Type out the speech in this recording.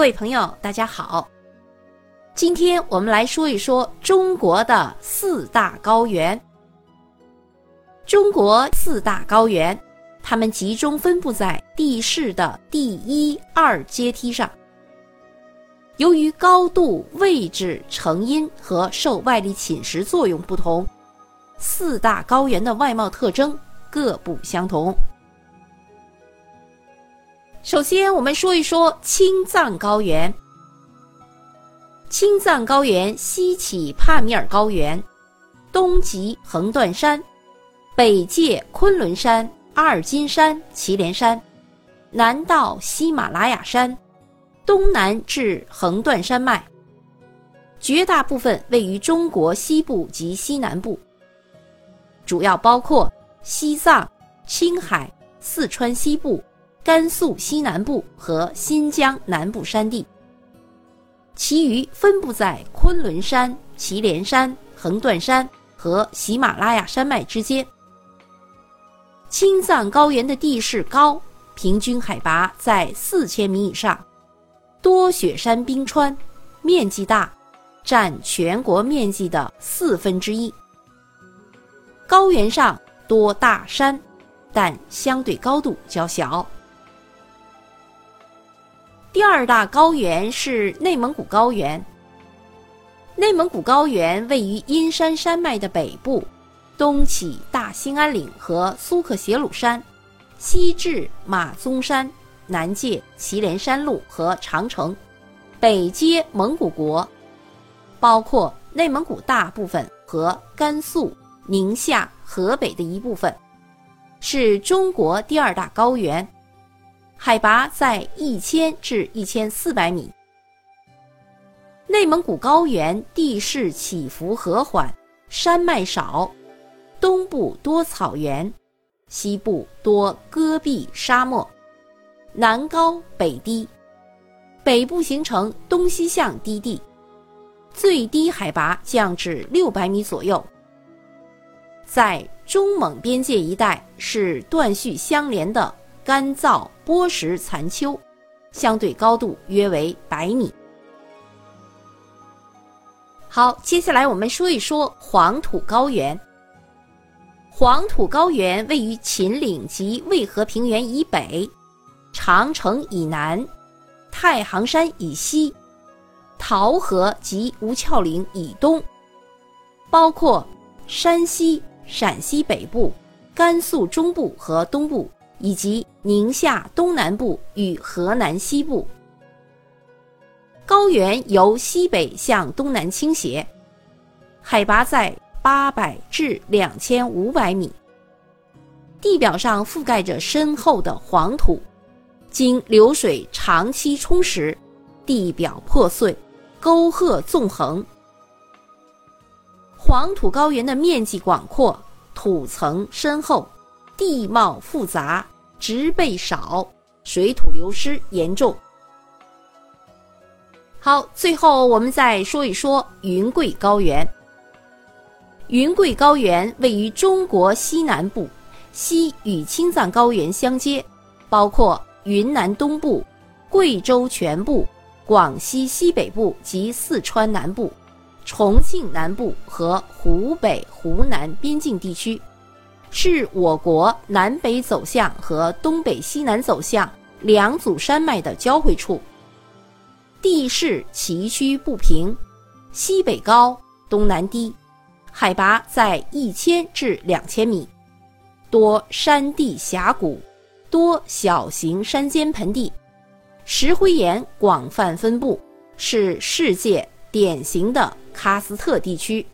各位朋友，大家好。今天我们来说一说中国的四大高原。中国四大高原，它们集中分布在地势的第一、二阶梯上。由于高度、位置、成因和受外力侵蚀作用不同，四大高原的外貌特征各不相同。首先，我们说一说青藏高原。青藏高原西起帕米尔高原，东极横断山，北界昆仑山、阿尔金山、祁连山，南到喜马拉雅山，东南至横断山脉。绝大部分位于中国西部及西南部，主要包括西藏、青海、四川西部。甘肃西南部和新疆南部山地，其余分布在昆仑山、祁连山、横断山和喜马拉雅山脉之间。青藏高原的地势高，平均海拔在四千米以上，多雪山冰川，面积大，占全国面积的四分之一。高原上多大山，但相对高度较小。第二大高原是内蒙古高原。内蒙古高原位于阴山山脉的北部，东起大兴安岭和苏克协鲁山，西至马鬃山，南界祁连山路和长城，北接蒙古国，包括内蒙古大部分和甘肃、宁夏、河北的一部分，是中国第二大高原。海拔在一千至一千四百米。内蒙古高原地势起伏和缓，山脉少，东部多草原，西部多戈壁沙漠，南高北低，北部形成东西向低地，最低海拔降至六百米左右。在中蒙边界一带是断续相连的。干燥波石残丘，相对高度约为百米。好，接下来我们说一说黄土高原。黄土高原位于秦岭及渭河平原以北，长城以南，太行山以西，洮河及吴峭岭以东，包括山西、陕西北部、甘肃中部和东部。以及宁夏东南部与河南西部，高原由西北向东南倾斜，海拔在八百至两千五百米，地表上覆盖着深厚的黄土，经流水长期冲蚀，地表破碎，沟壑纵横。黄土高原的面积广阔，土层深厚。地貌复杂，植被少，水土流失严重。好，最后我们再说一说云贵高原。云贵高原位于中国西南部，西与青藏高原相接，包括云南东部、贵州全部、广西西北部及四川南部、重庆南部和湖北、湖南边境地区。是我国南北走向和东北西南走向两组山脉的交汇处，地势崎岖不平，西北高，东南低，海拔在一千至两千米，多山地峡谷，多小型山间盆地，石灰岩广泛分布，是世界典型的喀斯特地区。